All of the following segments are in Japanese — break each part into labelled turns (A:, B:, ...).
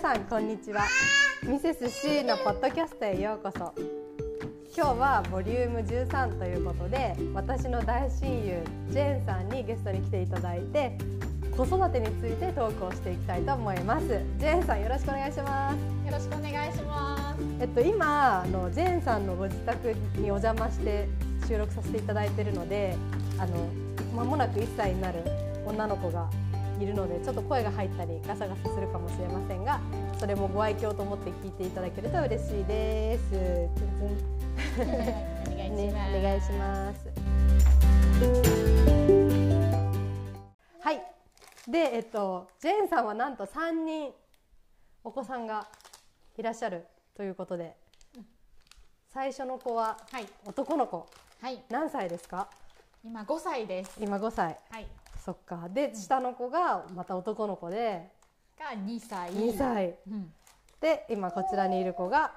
A: 皆さんこんにちは。ミセス C のポッドキャストへようこそ。今日はボリューム13ということで私の大親友ジェーンさんにゲストに来ていただいて子育てについてトークをしていきたいと思います。ジェーンさんよろしくお願いします。
B: よろしくお願いします。
A: えっと今あのジェーンさんのご自宅にお邪魔して収録させていただいているのであの間もなく1歳になる女の子がいるのでちょっと声が入ったりガサガサするかもしれませんがそれもご愛嬌と思って聞いていただけると嬉しいです。ツンツン
B: お願いします、
A: ね、お願いします。はい。で、えっと、ジェーンさんはなんと三人お子さんがいらっしゃるということで、最初の子は
B: はい
A: 男の子、
B: はい
A: 何歳ですか？
B: 今5歳です
A: 今5歳。
B: はい
A: そっか。で、下の子がまた男の子で。
B: が2歳。
A: 2歳。
B: うん。
A: で、今こちらにいる子が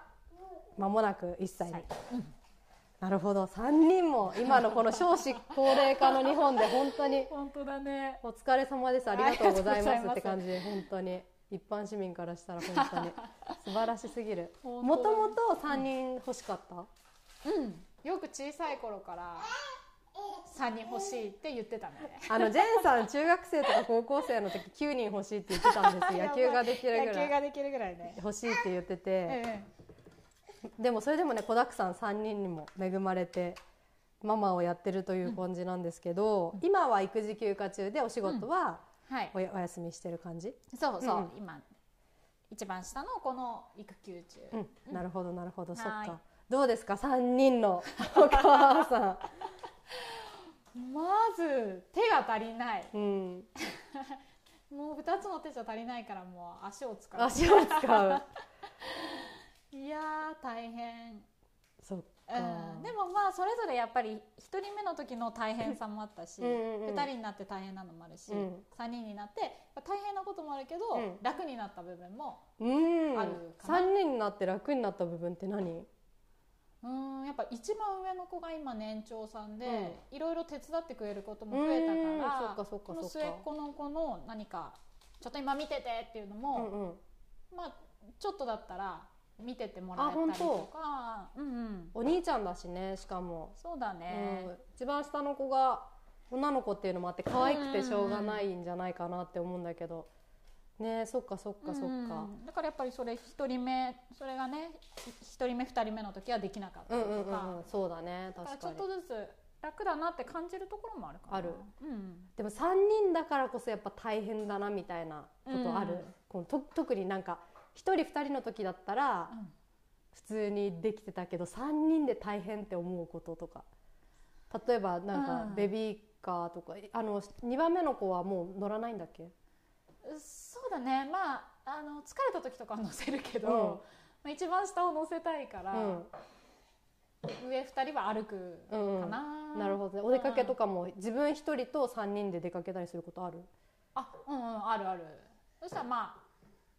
A: 間もなく1歳。に。なるほど。3人も今のこの少子高齢化の日本で本当に
B: 本当だね。
A: お疲れ様です。ありがとうございますって感じで本当に。一般市民からしたら本当に素晴らしすぎる。もともと3人欲しかった？
B: うん。よく小さい頃から3人欲しいって言ってたね。
A: あのジェーンさん中学生とか高校生の時9人欲しいって言ってたんですよ。野球ができるぐ
B: 野球
A: らい
B: ができるぐらいね。
A: 欲しいって言ってて。
B: え
A: でもそれでもね子だくさん3人にも恵まれてママをやってるという感じなんですけど、今は育児休暇中でお仕事は
B: えはい。
A: おやお休みしてる感じ、
B: そうそう、
A: うん。
B: 今一番下のこの育休中、
A: うん、なるほどなるほど、そっ
B: はい。
A: かどうですか？3人のお母さ
B: まず手が足りない。
A: ん、うん、
B: もう2つの手じゃ足りないからもう足を使う。
A: 足を使う。
B: いやー大変。
A: そっか、
B: うん、でもまあそれぞれやっぱり1人目の時の大変さもあったし
A: うんうんうん。
B: 2人になって大変なのもあるし、
A: うん。
B: 3人になって大変なこともあるけど、
A: うん。
B: 楽になった部分も
A: うん。
B: あるかな。
A: 3人になって楽になった部分って何？
B: うんやっぱ一番上の子が今年長さんで、いろいろ手伝ってくれることも増えたからこの末っ子の子の何かちょっと今見ててっていうの
A: う
B: も、
A: んうん。
B: まあちょっとだったら見ててもらえたりとか。うんうん。
A: お兄ちゃんだしねしかも、
B: そうだね、
A: うん、一番下の子が女の子っていうのもあって可愛くてしょうがないんじゃないかなって思うんだけどねそっかそっかそっか、
B: うん。だからやっぱりそれ一人目それがね一人目二人目の時はできなかった
A: うんうん
B: りとか、
A: うんうん。そうだね。確かに。
B: ちょっとずつ楽だなって感じるところもある
A: ある。
B: うん。
A: でも3人だからこそやっぱ大変だなみたいなことある、
B: うん
A: このと特になんか1人2人の時だったら
B: うん。
A: 普通にできてたけど3人で大変って思うこととか。例えばなんか
B: うん。
A: ベビーカーとか、あの2番目の子はもう乗らないんだっけ？
B: だね。まああの疲れた時とかは乗せるけど、
A: うん。
B: まあ、一番下を乗せたいから、
A: うん。
B: 上二人は歩く
A: うんうん。
B: かな、
A: なるほどね。お出かけとかも自分1人と3人で出かけたりすることある？
B: あうんうんあるある。そしたらまあ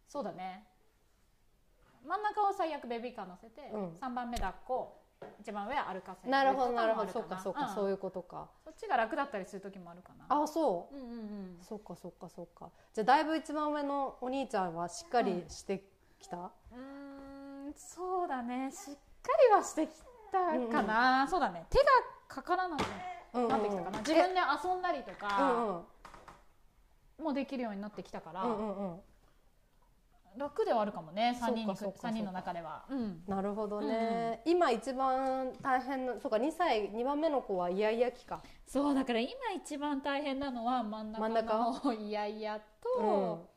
B: そうだね。真ん中を最悪ベビーカー乗せて、
A: うん。
B: 三番目抱っこ一番上歩かせ
A: なるほど
B: と
A: な。るほど。そうかそうか、
B: ん。
A: そういうことか。
B: そっちが楽だったりする時もあるかな。
A: あそう。
B: うんうんうん。
A: そうかそうかそうか。じゃあだいぶ一番上のお兄ちゃんはしっかりしてきた、
B: うーんそうだね。しっかりはしてきたかな、そうだね。手がかからなく
A: うんうん
B: なってきたかな、
A: え
B: 自分で遊んだりと
A: うん
B: かもできるようになってきたから、
A: うんうんうん
B: 楽ではあるかもね3人三人の中では、うん。
A: なるほどね、今一番大変なそうか2歳2番目の子はイヤイヤ期か。
B: そうだから今一番大変なのは真ん中
A: 真ん中？
B: のイヤイヤと、
A: うん。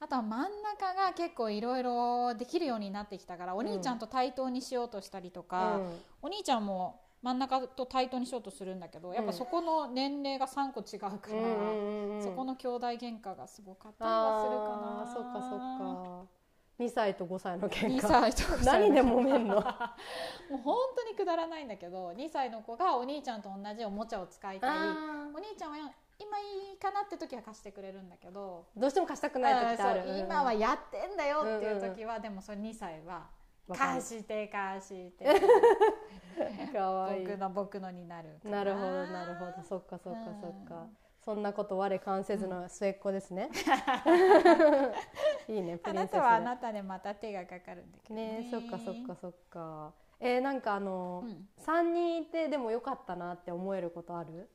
B: あとは真ん中が結構いろいろできるようになってきたからお兄ちゃんと対等にしようとしたりとか、
A: うん。
B: お兄ちゃんも真ん中と対等にしようとするんだけどやっぱそこの年齢が3個違うから、
A: うんうんうん
B: そこの兄弟喧嘩がすごかったりはするかな。
A: そっかそっか。2歳と5歳の喧
B: 2
A: 嘩
B: 歳と5歳
A: 何で揉めんの？
B: もう本当にくだらないんだけど2歳の子がお兄ちゃんと同じおもちゃを使いたい。
A: あ
B: お兄ちゃんは今いいかなって時は貸してくれるんだけど。
A: ーどうしても貸したくない時ってある。
B: 今はやってんだよっていう時は、でもそれ2歳は貸して貸して
A: かわい い。
B: 僕の僕のになるか
A: な。るほどなるほど。そっかそっかそっか、
B: うん。
A: そんなこと我関せずの末っ子ですね、いいねプ
B: あ
A: リンセスで
B: なたはあなたでまた手がかかるんだけどね。
A: ねそっかそっかそっか。えー、なんかあの、
B: うん。
A: 三人いてでもよかったなって思えることある？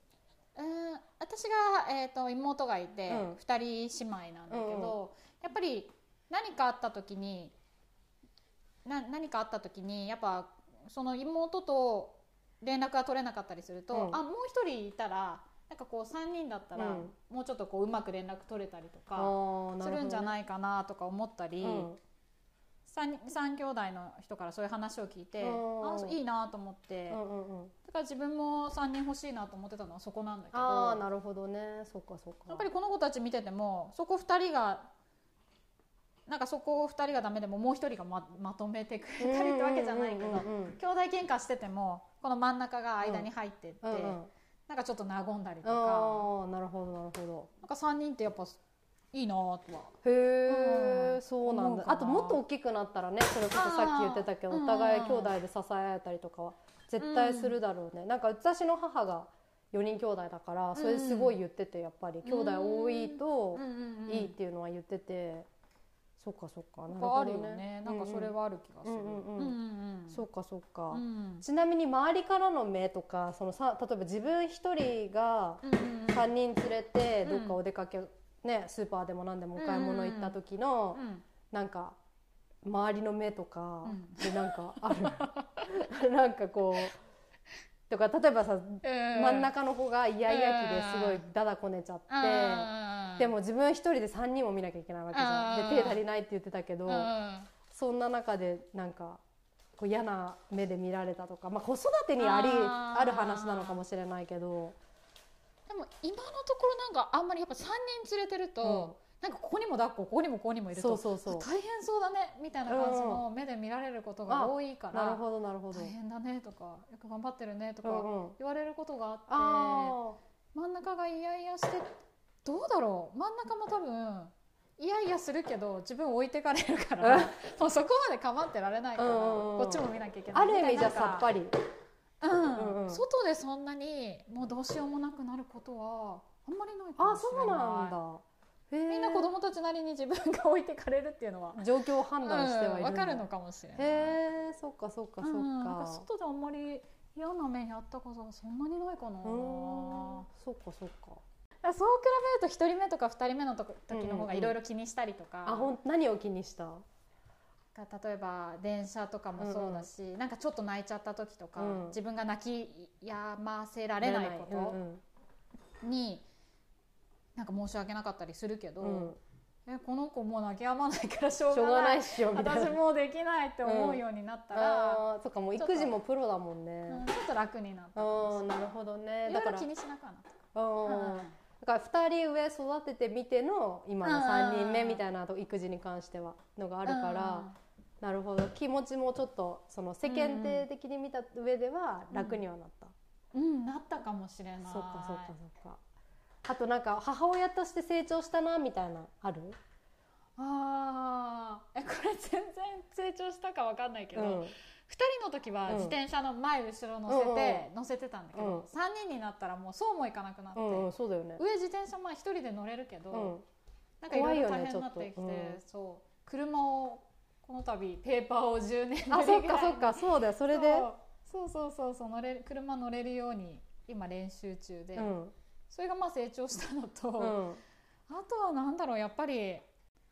B: うん。私が、えー、と妹がいて、
A: うん。
B: 二人姉妹なんだけど、やっぱり何かあった時にな何かあった時にやっぱその妹と連絡が取れなかったりすると、
A: うん。
B: あもう一人いたらなんかこう3人だったら、
A: うん。
B: もうちょっとこううまく連絡取れたりと
A: あ
B: かするんじゃないかなとか思ったり、
A: うん。
B: 三三兄弟の人からそういう話を聞いて、
A: うん。
B: あいいなと思って、
A: うんうんうん。
B: だから自分も3人欲しいなと思ってたのはそこなんだけど。
A: ああなるほどね。そっかそっか。
B: やっぱりこの子たち見ててもそこ2人がなんかそこ2人がダメでももう1人がままとめてくれたりってわけじゃないけど、
A: うんうんうんうん。
B: 兄弟喧嘩しててもこの真ん中が間に入ってって、
A: うんうん。
B: なんかちょっと和んだりとか。
A: ああなるほどなるほ
B: なんか3人ってやっぱいいなとは。
A: どへえ、
B: うん。
A: そうなんだ。あともっと大きくなったらねそれこそさっき言ってたけどお互い兄弟で支え合えたりとかは絶対するだろうね、なんか私の母が4人兄弟だからそれすごい言っててやっぱり。兄弟多いといいっていうのは言ってて、そっかそっか。なる
B: なんかある
A: ほど
B: よね。なんかそれはある気がする。
A: うんうんうん
B: うん。うん
A: そっかそっか、
B: うん。
A: ちなみに周りからの目とかそのさ例えば自分一人が
B: うんうん
A: 3人連れて
B: うん。
A: どっかお出かけ、ね、スーパーでも何でもお買い物行った時の、
B: うん。
A: なんか周りの目とか
B: うん。
A: でなんかある？なんかこうとか例えばさ
B: うん。
A: 真ん中の子がイヤイヤ期ですごいだだこねちゃって。
B: うん。
A: でも自分一人で3人も見なきゃいけないわけじゃん。
B: うん。
A: で手足りないって言ってたけど
B: うん。
A: そんな中でなんかこう嫌な目で見られたとか、まあ、子育てにあり
B: あ
A: る話なのかもしれないけど。
B: でも今のところなんかあんまりやっぱ3人連れてると、なんかここにも抱っこここにもここにもいると
A: そうそうそう。
B: 大変そうだねみたいな感じの目で見られることが多いから、
A: なるほどなるほど。
B: 大変だねとかよく頑張ってるねとか
A: うんうん。
B: 言われることがあって、
A: あ
B: 真ん中がイヤイヤしてどうだろう？真ん中も多分イヤイヤするけど自分置いてかれるからもうそこまで構ってられないから、
A: うんうんうん。
B: こっちも見なきゃいけ
A: ー
B: ない。
A: ある意味じゃさっぱり。
B: うん。
A: うんうん。
B: 外でそんなにもうどうしようもなくなることはあんまりないかも
A: あ
B: しれない。
A: そうなんだ
B: みんな子供たちなりに自分が置いてかれるっていうのは。
A: 状況を判断してはいるんだ。
B: 分かるのかもしれない。
A: へえそっかそっかそっ
B: うんか
A: か
B: 外であんまり嫌な目にあったことはそんなにないかな。
A: そっかそっか。
B: そう比べると1人目とか2人目の時の方がいろいろ気にしたりとか、
A: あほん何を気にした？
B: が例えば電車とかもそうだし、なんかちょっと泣いちゃった時とか、
A: うん。
B: 自分が泣きやませられないこと、
A: うん。
B: になんか申し訳なかったりするけど、
A: うん。うん
B: えこの子もう泣き止まないからしょうがない。
A: しょみたいな。
B: 私もうできないって思うようになったら、
A: あーそっかもう育児もプロだもんね。
B: うんちょっと楽になった。
A: あーなるほどね。だから
B: 気にしなくはなった。
A: うん。だから2人上育ててみての今の3人目みたいなと育児に関してはのがあるからなるほど。気持ちもちょっとその世間体的に見た上では楽にはなった、
B: うん、うんなったかもしれない。
A: そっかそっかそっかあとなんか母親として成長したなみたいなある？
B: あー。えこれ全然成長したかわかんないけど、
A: うん。
B: 2人の時は
A: うん。
B: 自転車の前後ろ乗せて、乗せてたんだけど、
A: うん。
B: 3人になったらもうそうもいかなくなって、
A: うんうんそうだよね。
B: 上自転車前1人で乗れるけど、
A: うん。
B: なんかいろいろ大変になってきて、そう。車をこの度ペーパーを10年
A: あ
B: い
A: そっかそっか。そうだよそれで。
B: そう。そうそうそう乗れる車乗れるように今練習中で、
A: うん
B: それがまあ成長したのと、
A: うん。
B: あとはなんだろうやっぱり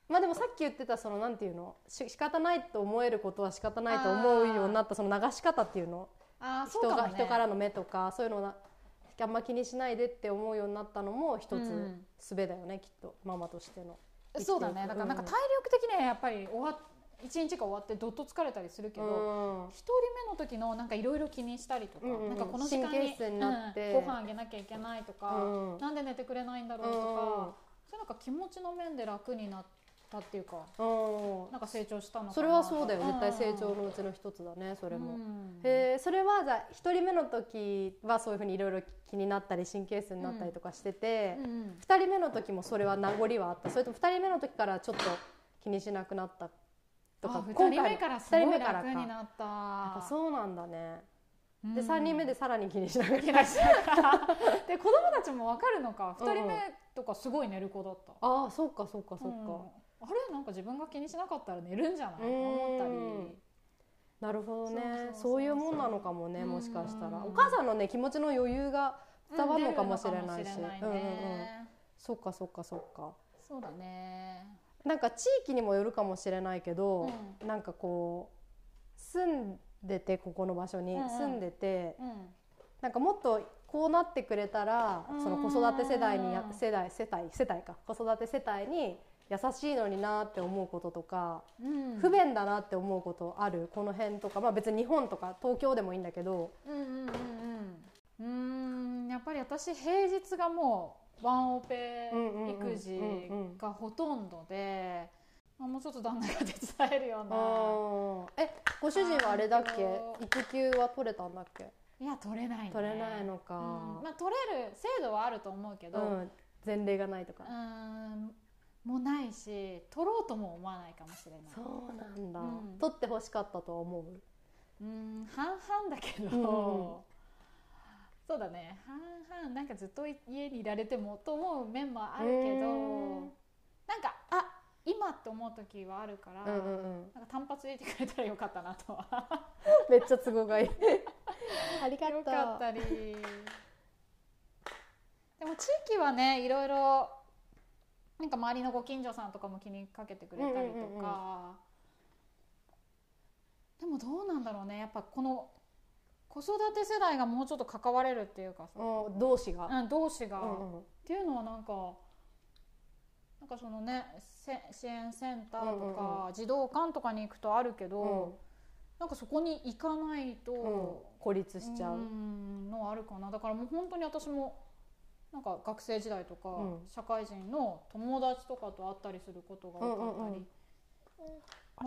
A: まあでもさっき言ってたそのなんていうの？し仕方ないと思えることは仕方ないと思うようになったその流し方っていうの？
B: あーそう
A: 人が
B: ね。
A: 人からの目とかそういうのなあんま気にしないでって思うようになったのも一つ
B: うん。
A: 術だよね、きっとママとしての。
B: そうだね。だからなんか体力的にはやっぱり終わ一日が終わってどっと疲れたりするけど、
A: うん。
B: 一人目の時のなんかいろいろ気にしたりとか、
A: うんうんうん。
B: なんかこの時間に
A: になって。
B: うんご飯あげなきゃいけないとか、
A: うん。
B: なんで寝てくれないんだろうとか、そうなんか気持ちの面で楽になったっていうか
A: うん。
B: なんか成長したのかな
A: それはそうだよ。
B: ん。
A: 絶対成長のうちの一つだねそれも。
B: うん。
A: へえそれはじゃあ一人目の時はそういうふうにいろいろ気になったり神経質になったりとかしてて、
B: うんうん。
A: 二人目の時もそれは名残はあった。それとも二人目の時からちょっと気にしなくなったとか
B: あ二人目からすごい楽になった
A: そうなんだね。で3人目でさらに気にしながら
B: で子供たちも分かるのか。2人目とかすごい寝る子だった、
A: ああそうかそうかそうか、
B: うん。あれ？なんか自分が気にしなかったら寝るんじゃない？と思った
A: うん
B: り。
A: なるほどね。
B: そう
A: いうもんなのかもね
B: うん。
A: もしかしたら。
B: うん
A: お母さんのね気持ちの余裕が伝わるのかもしれないし。
B: うん
A: うんうんうん。
B: ね
A: そっかそっかそっか。
B: そうだね
A: なんか地域にもよるかもしれないけど、
B: う
A: なんかこう住んでてここの場所に
B: うんうん。
A: 住んでて、
B: うん。
A: なんかもっとこうなってくれたら
B: うん。
A: その子育て世代にや世代世帯世帯か。子育て世帯に優しいのになって思うこととか、
B: うん。
A: 不便だなって思うことある？この辺とか、まあ、別に日本とか東京でもいいんだけど。
B: うんうんうんうん。うーん。やっぱり私平日がもうワンオペ育児がほとんどで、まあ、もうちょっと旦那が手伝えるような。
A: えご主人はあれだっけ？育休は取れたんだっけ？
B: いや取れないね。
A: 取れないのか、
B: うん。まあ、取れる制度はあると思うけど、う
A: うん、前例がないとか、
B: ん。もないし取ろうとも思わないかもしれない。
A: そうなんだ、
B: うん。
A: 取ってほしかったとは思う？
B: うん半々だけど、
A: うん
B: そうだね。半々なんかずっと家にいられてもと思う面もあるけど
A: うん。
B: なんかあ今って思う時はあるから、
A: うんうんうん。
B: なんか単発入れてくれたらよかったなとは。
A: めっちゃ都合がいい。ありがとう。
B: よかったり。でも地域はねいろいろなんか周りのご近所さんとかも気にかけてくれたりとか、でもどうなんだろうね。やっぱこの子育て世代がもうちょっと関われるっていうかさ、
A: うん同士が、
B: うん、同士が、
A: うん
B: っ
A: うん。
B: ていうのはなんかなんかそのねせ支援センターとか、
A: うんうんう
B: 児童館とかに行くとあるけど、
A: うん。
B: なんかそこに行かないと、
A: うん。孤立しちゃう、
B: んのはあるかな。だからもう本当に私もなんか学生時代とか、
A: うん。
B: 社会人の友達とかと会ったりすることが多かったり、
A: うんうんうん。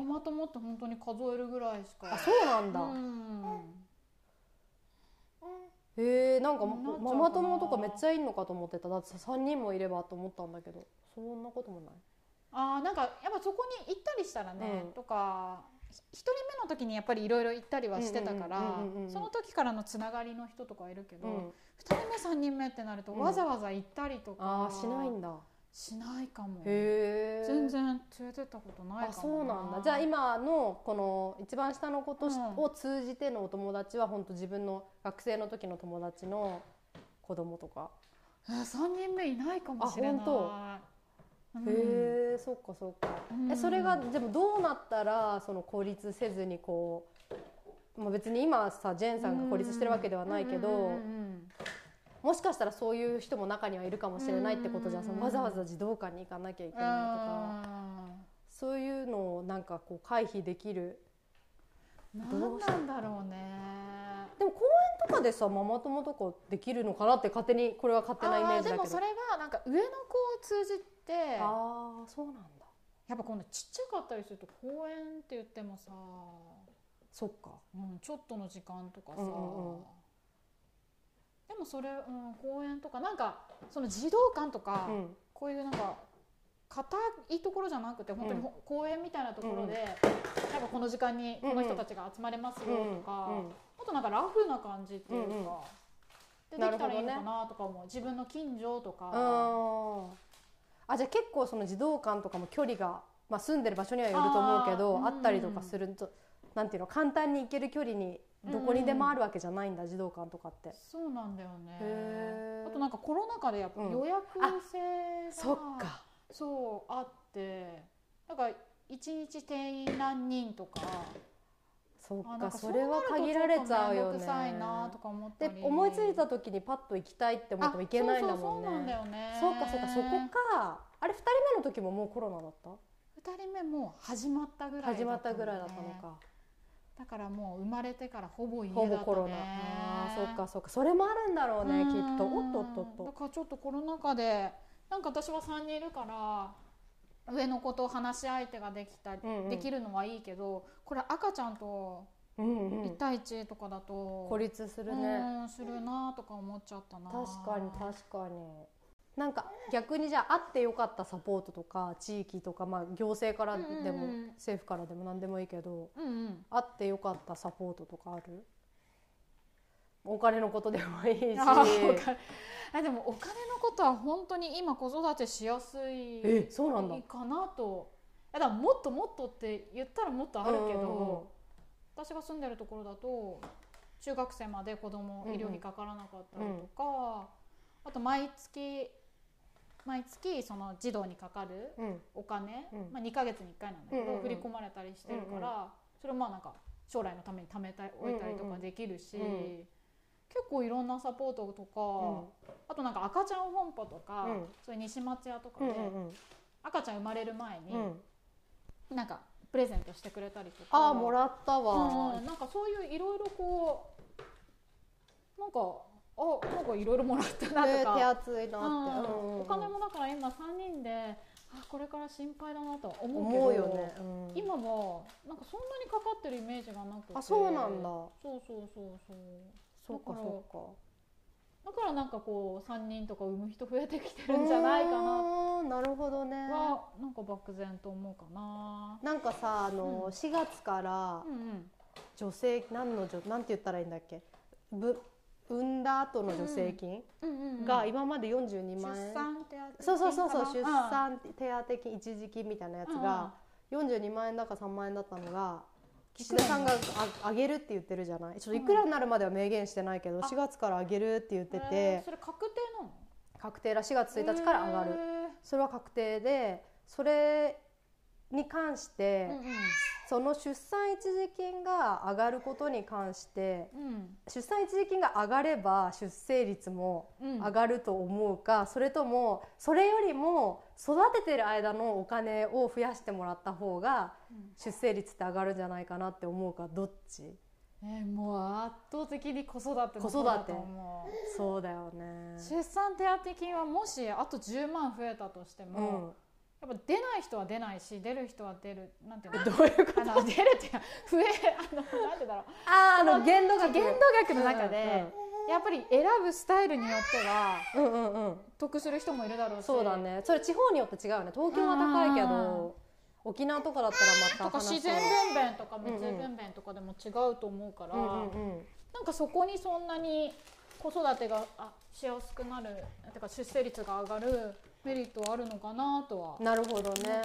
B: ママ友って本当に数えるぐらいしか。
A: あそうなんだ、
B: うん。
A: へえんか
B: なっちゃうかな。
A: ママ友とかめっちゃいんのかと思ってた。だって3人もいればと思ったんだけどそんなこともない。
B: あーなんかやっぱそこに行ったりしたらね、
A: うん。
B: とかひ一人目の時にやっぱりいろいろ行ったりはしてたから
A: うんうんうんうんうん。
B: その時からのつながりの人とかいるけど、
A: うん。
B: 二人目三人目ってなると
A: うん。
B: わざわざ行ったりとか、
A: ああしないんだ
B: しないかも。全然連れてったことないかも
A: あそうなんだ。じゃあ今のこの一番下の子とし、
B: うん。
A: を通じてのお友達は本当自分の学生の時の友達の子供とか、
B: えー、3人目いないかもしれない。
A: あ本
B: うん。
A: へえそっかそっか、
B: うん。
A: えそれがでもどうなったらその孤立せずにこう、まあ、別に今さジェーンさんが孤立してるわけではないけど、
B: うんうんうんうん
A: もしかしたらそういう人も中にはいるかもしれないってことじゃん、わざわざ児童館に行かなきゃいけないとか、そういうのをなんかこう回避できる。
B: うん
A: どう。
B: なんだろうね。
A: でも公園とかでさママ友とかできるのかなって勝手にこれは勝手なイメージだけど。
B: でもそれがなんか上の子を通じて
A: ああそうなんだ。
B: やっぱ今度ちっちゃかったりすると公園って言ってもさ、
A: そっか。
B: うん、ちょっとの時間とかさ、
A: うんうんうん
B: でもそれ、うん、公園とかなんかその児童館とか、
A: うん。
B: こういうなんか硬いところじゃなくて本当にほ公園みたいなところで、なんかこの時間にこの人たちが集まれますよとか、
A: うんうん。
B: もっとなんかラフな感じっていうか、
A: うんうん。
B: でできたらいいのかなとか思う。自分の近所とか。
A: ああじゃあ結構その児童館とかも距離が、まあ、住んでる場所にはよると思うけどあったりとかすると、なんていうの簡単に行ける距離にどこにでもあるわけじゃないんだ、児童館とかって。
B: そうなんだよね。あとなんかコロナ禍でやっぱ
A: うん
B: 予約制が、
A: そっか。
B: そうあってなんか一日定員何人とか
A: そっ
B: か
A: かそれは限られちゃうよね。で思いついた時にパッと行きたいって思っても行けないんだもんね。
B: よね。
A: そうかそうかそこか。あれ2人目の時ももうコロナだった？
B: 二人目も始まったぐらいだ
A: 始まったぐらいだったのか
B: だからもう生まれてからほぼ家だったね。
A: ほぼコロナ。あーそうかそうか。それもあるんだろうねきっと。おっとっとっ
B: だ
A: と
B: からちょっとコロナ禍でなんか私は3人いるから上の子と話し相手ができたり、
A: うんうん。
B: できるのはいいけどこれ赤ちゃんと
A: うんうん。
B: 1対1とかだと、
A: 孤立するね。
B: うんするなとか思っちゃったな。
A: 確かに確かになんか逆にじゃああってよかったサポートとか地域とか、まあ、行政からでも、
B: うんうんうん。
A: 政府からでも何でもいいけど
B: うんうん。
A: あってよかったサポートとかある？お金のことでもいいし。
B: あでもお金のことは本当に今子育てしやすい
A: えそうなんだ。
B: かなと。だからもっともっとって言ったらもっとあるけど、
A: うんうんうん。
B: 私が住んでるところだと中学生まで子供医療費かからなかったりとか、あと毎月毎月その児童にかかる
A: うん。
B: お金、
A: うん。
B: まあ、2ヶ月に1回なんだけど、振り込まれたりしてるから、それをまあなんか将来のために貯めておいたりとかできるし、結構いろんなサポートとか、あとなんか赤ちゃん本舗とか、
A: うん。
B: そういう西松屋とか
A: うん
B: で、
A: うん。
B: 赤ちゃん生まれる前に、
A: うん。
B: なんかプレゼントしてくれたりとか。
A: ああもらった
B: うん
A: わ
B: うん。なんかそういういろいろこうなんかあなんかいろいろもらったなとか、
A: で手厚いなって、
B: お金もだから今3人であこれから心配だなとは思うけど
A: 思うよね、うん。
B: 今もなんかそんなにかかってるイメージがなくて。
A: あそうなんだ。
B: そうそうそうそう。
A: そうかそうか。
B: だからなんかこう3人とか産む人増えてきてるんじゃないかな。
A: ななるほどね。
B: はなんか漠然と思うかな。
A: なんかさあの、
B: うん。
A: 4月から
B: うんうん。
A: 女性何の女なんて言ったらいいんだっけ？ぶ産んだ後の助成金が今まで42万円、
B: 出産手当
A: そうそうそうそう出産手当金一時金みたいなやつが42万円だか3万円だったのが岸田さんがあ上げるって言ってるじゃないちょっといくらになるまでは明言してないけど4月から上げるって言ってて
B: それ確定なの
A: 確定ら4月1日から上がるそれは確定でそれに関してその出産一時金が上がることに関して
B: うん。
A: 出産一時金が上がれば出生率も
B: うん。
A: 上がると思うか、それともそれよりも育ててる間のお金を増やしてもらった方が
B: うん。
A: 出生率って上がるんじゃないかなって思うかどっち？
B: えーもう圧倒的に子育ての
A: 子育て。そうだよね。
B: 出産手当金はもしあと10万増えたとして
A: う
B: も、
A: ん、
B: やっぱ出ない人は出ないし出る人は出る。なんていうの？
A: どういうこと？
B: あの出るっていうか増えあのなんてだろう。
A: あーあの限度額。
B: 限度額の中で、やっぱり選ぶスタイルによっては
A: うんうんうん。うん
B: 得する人もいるだろうし。
A: そうだね。それ地方によって違うよね。東京は高いけ
B: うん
A: ど沖縄とかだったらまた
B: とか
A: 話
B: 自然分娩とか無痛分娩とかでも違うと思うから、
A: うんうんうん。
B: なんかそこにそんなに子育てがあしやすくなるてか出生率が上がるメリットはあるのかなとは
A: なるほどね。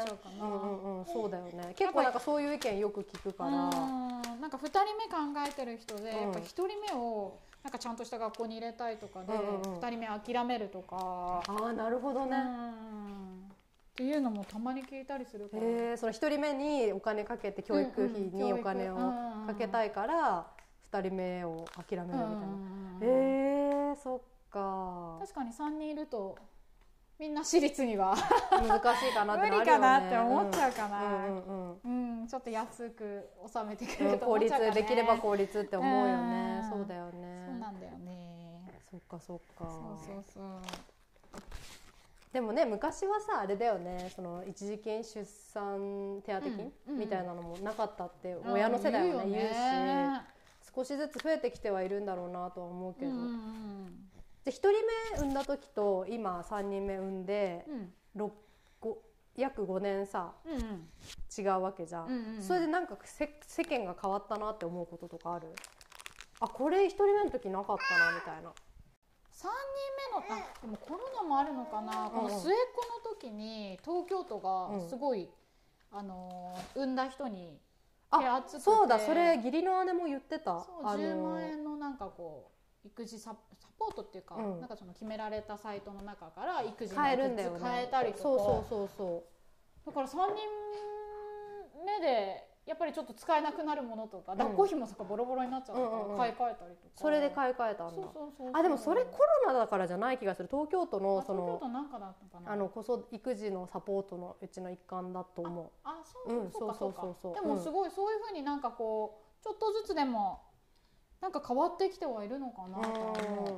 A: そうだよね。結構なんかそういう意見よく聞くから。
B: うん。なんか2人目考えてる人で、
A: うん。
B: やっぱ1人目をなんかちゃんとした学校に入れたいとかで、
A: うんうんうん。
B: 2人目諦めるとか、
A: ああなるほどね、
B: うん。っていうのもたまに聞いたりするから、
A: へえその一人目にお金かけて教育費にお金をかけたいから二人目を諦めるみたいな、へえそっか。
B: 確かに3人いるとみんな私立には。
A: 難しいかなってね。
B: 無理かなって思っちゃうかな、
A: うんうんうん。
B: うん、ちょっと安く収めてく
A: うん
B: れると
A: 効率
B: 思っちゃうから、ね、
A: できれば効率って思うよね。
B: うん。
A: そうだよね。
B: そうなんだよね。
A: そっかそっか。
B: そうそうそう。
A: でもね昔はさあれだよね。その一時金出産手当金、
B: うんうん。
A: みたいなのもなかったって親の世代はね言うし少しずつ増えてきてはいるんだろうなとは思うけど、
B: うんうん
A: じゃあ1人目産んだ時と今3人目産んで
B: うん。
A: 約5年さ
B: うんうん。
A: 違うわけじゃん、
B: うんうんうん。
A: それでなんかせ世間が変わったなって思うこととかある？あこれ1人目の時なかったなみたいな。
B: 3人目のあでもコロナもあるのかな、この末っ子の時に東京都がすごい、あのー産んだ人に手
A: あ
B: 厚くて。
A: そうだそれ義理の姉も言ってた。
B: そう
A: あの
B: 10万円のなんかこう育児ササポートっていうか、
A: うん。
B: なんかその決められたサイトの中から育児の
A: 変えるんだよね。
B: グッズ変えたりとか。
A: そうそうそうそ
B: だから3人目でやっぱりちょっと使えなくなるものとか、
A: ん。
B: 抱っこひもとかボロボロになっちゃったから
A: うんうんうん。
B: 買い替えたりとか、
A: それで買い替えたんだ。
B: そうそうそうそう。
A: あでもそれコロナだからじゃない気がする。東京都の
B: あ東京
A: その
B: 都なんかだったかな。
A: あの子育育児のサポートのうちの一環だと思う。
B: あそう,、
A: うん
B: そうか。そうか
A: そうそうそうそう。
B: でもすごいそういうふうになんかこうちょっとずつでもなんか変わってきてはいるのかなとは思う。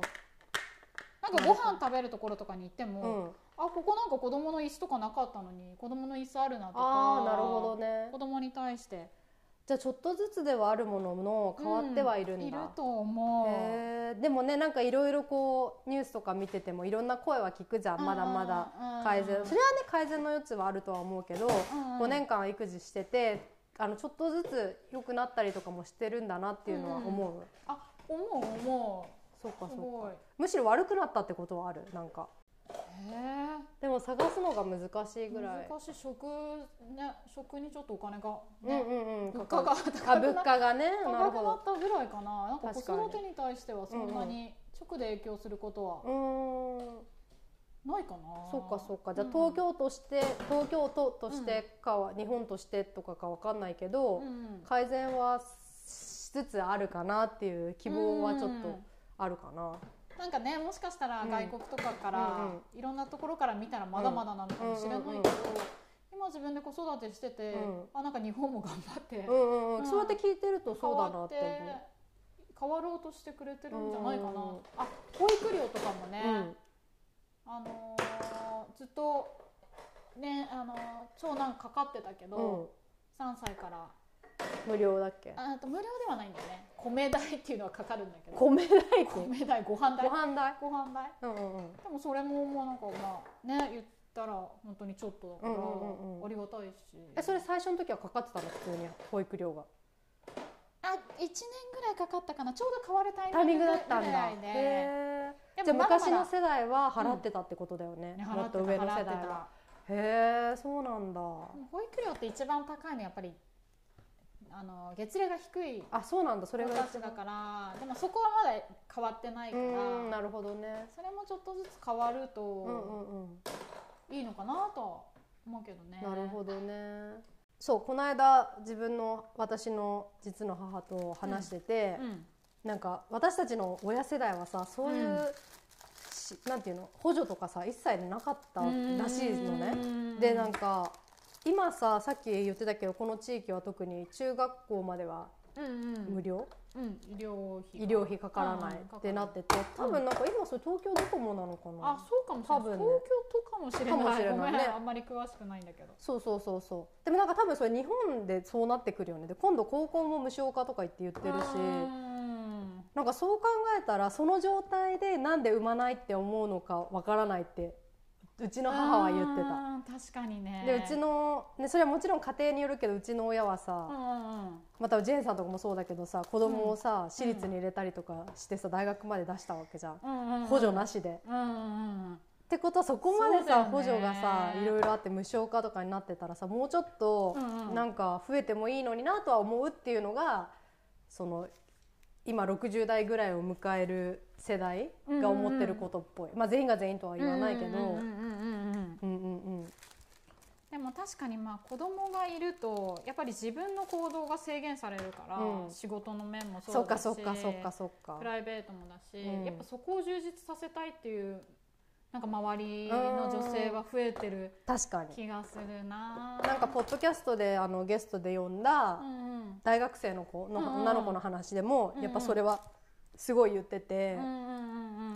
B: なんかご飯食べるところとかに行っても、
A: うん、うん、
B: あここなんか子供の椅子とかなかったのに子供の椅子あるなとか
A: ああなるほどね。
B: 子供に対して。
A: じゃあちょっとずつではあるものの変わってはいるんだ、
B: いると思う。
A: へー。でもねなんかいろいろこうニュースとか見ててもいろんな声は聞くじゃんまだまだ改善。
B: うん
A: それはね改善の余地はあるとは思うけど
B: うん
A: 5年間育児しててあのちょっとずつ良くなったりとかもしてるんだなっていうのは思う、
B: あ思う思
A: そうか
B: うす
A: そうかむしろ悪くなったってことはある？なんか。
B: へ
A: でも探すのが難しい
B: え
A: ぐらい。
B: 難しい食ね食にちょっとお金が
A: うん
B: ね、
A: うんうん。
B: 物価が高くな
A: 価がね
B: 高くなったぐらいかな。なんか子育てに対してはそんなに。直で影響することは
A: うーん
B: ないかな、
A: そっかそっか。じゃあ
B: うん
A: 東京として、東京都としてかは、日本としてとかかわかんないけど、
B: うん
A: 改善はしつつあるかなっていう希望はちょっとあるかな。
B: なんかねもしかしたら
A: うん。
B: 外国とかから、
A: うん
B: いろんなところから見たらまだまだなのかもしれないけど、
A: うんうんうん
B: 今自分で子育てしてて、
A: うん。
B: あなんか日本も頑張って、
A: うんうんう
B: うん。
A: ん、そうやって聞いてるとそうだなって
B: 変わ
A: 思う。
B: 変わろうとしてくれてるんじゃないかな、
A: うん。
B: あ保育料とかもね、
A: うん
B: あのーずっとねあのー長男かかってたけど、3歳から。
A: 無料だっけ？
B: ああと無料ではないんだよね。米代っていうのはかかるんだけど。
A: 米代金、
B: 米代ご飯代？
A: ご飯代？
B: ご飯代？
A: うんうんうん。
B: でもそれももうなんかまあね言ったら本当にちょっとだから、
A: うんうんうんうん。
B: ありがたいし。
A: えそれ最初の時はかかってたの？普通に。保育料が。
B: あ1年ぐらいかかったかなちょうど変わるタイ
A: ミ
B: ミング
A: だったんだ。
B: ぐらいで
A: へーじゃあ昔の世代は払ってたってことだよね。
B: ね
A: も
B: 払って
A: 上の世代は。
B: た
A: へえそうなんだ。
B: 保育料って一番高いのやっぱりあの月齢が低い
A: あそうなんだそれが
B: だからでもそこはまだ変わってないか
A: う
B: ら
A: んなるほどね。
B: それもちょっとずつ変わる
A: うんうん
B: と
A: うん。
B: いいのかなとは思うけどね。
A: なるほどね。そうこの間自分の私の実の母と話してて、
B: うん。
A: なんか私たちの親世代はさそういう、しなんていうの補助とかさ一切なかったらしいのね。でなんか今ささっき言ってたけどこの地域は特に中学校までは
B: うんうん。
A: 無料、
B: うん医療費
A: 医療費かからないってなってて多分なんか今それ東京どこもなのかな、
B: あそうかもしれない、
A: 多分ね。
B: 東京都かもしれない
A: ね。
B: あんまり詳しくないんだけど。
A: そうそうそうそう。でもなんか多分それ日本でそうなってくるよね。で今度高校も無償化とか言って言ってるし。
B: うん。
A: なんかそう考えたらその状態でなんで産まないって思うのかわからないってうちの母は言ってた。
B: うん確かにね。
A: でうちの、ね、それはもちろん家庭によるけどうちの親はさ、
B: うんうんうん。
A: またジェーンさんとかもそうだけどさ子供をさ、私立に入れたりとかしてさ大学まで出したわけじゃん、
B: うんうんうん。
A: 補助なしで。
B: うんうんうん
A: ってことはそこまでさ、
B: ね。
A: 補助がさいろいろあって無償化とかになってたらさもうちょっと
B: うんうん。
A: なんか増えてもいいのになとは思うっていうのがその今60代ぐらいを迎える世代が思ってることっぽい、まあ、全員が全員とは言わないけど。
B: でも確かにまあ子供がいるとやっぱり自分の行動が制限されるから、
A: うん、
B: 仕事の面もそ
A: う
B: だしプライベートもだし、
A: うん、
B: やっぱそこを充実させたいっていうなんか周りの女性は増えてる
A: 確かに。
B: 気がするな。
A: なんかポッドキャストであのゲストで呼んだ大学生の子の、女の子の話でも、やっぱそれは。すごい言ってて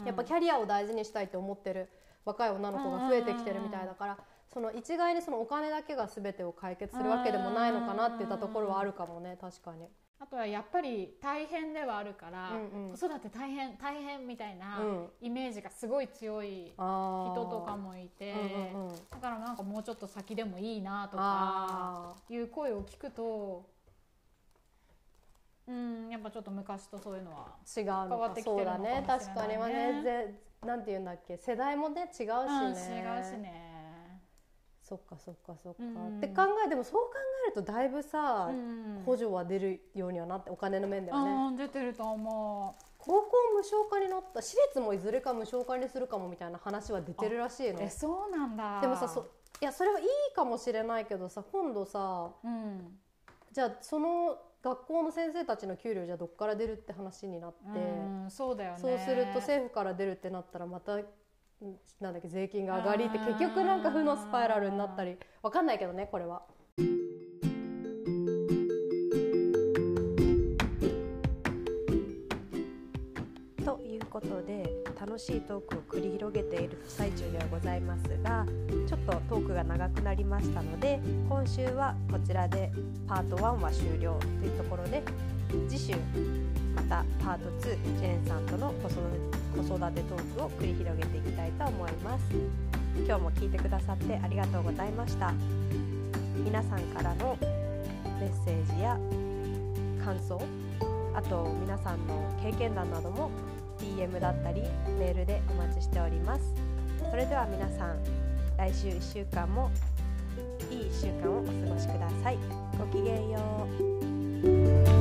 A: やっぱキャリアを大事にしたいって思ってる若い女の子が増えてきてるみたいだからその一概にそのお金だけが全てを解決するわけでもないのかなって言ったところはあるかもね確かに。
B: あとはやっぱり大変ではあるから、
A: うんうん。
B: 子育て大変大変みたいな
A: うん。
B: イメージがすごい強い人とかもいて、
A: うんうんうん。
B: だからなんかもうちょっと先でもいいなとか
A: あ
B: いう声を聞くとうんやっぱちょっと昔とそういうのは
A: ー違うの
B: 変わっ
A: か
B: てきてるのか
A: そうだね
B: もしれないね。
A: 確かに。はねぜなんて言うんだっけ。世代もね違うしね、
B: うん違うしね。
A: そっかそっかそっか、
B: うん。
A: って考えでもそう考えるとだいぶさ、
B: うん。
A: 補助は出るようにはなってお金の面ではね、
B: うん出てると思
A: 高校無償化になった私立もいずれか無償化にするかもみたいな話は出てるらしいうの
B: えそうなんだ。
A: でもさそいやそれはいいかもしれないけどさ今度さ
B: うん。
A: じゃあその学校の先生たちの給料じゃどっから出るって話になって、
B: うんそうだよね
A: そうすると政府から出るってなったらまたんなんだっけ税金が上がりって結局なんか負のスパイラルになったりわかんないけどねこれは。
C: ことで楽しいトークを繰り広げている最中ではございますがちょっとトークが長くなりましたので今週はこちらでパート1は終了というところで次週またパート2ジェーンさんとの子育て子育てトークを繰り広げていきたいと思います。今日も聞いてくださってありがとうございました。皆さんからのメッセージや感想あと皆さんの経験談なども DM だったりメールでお待ちしております。それでは皆さん来週1週間もいい1週間をお過ごしください。ごきげんよう。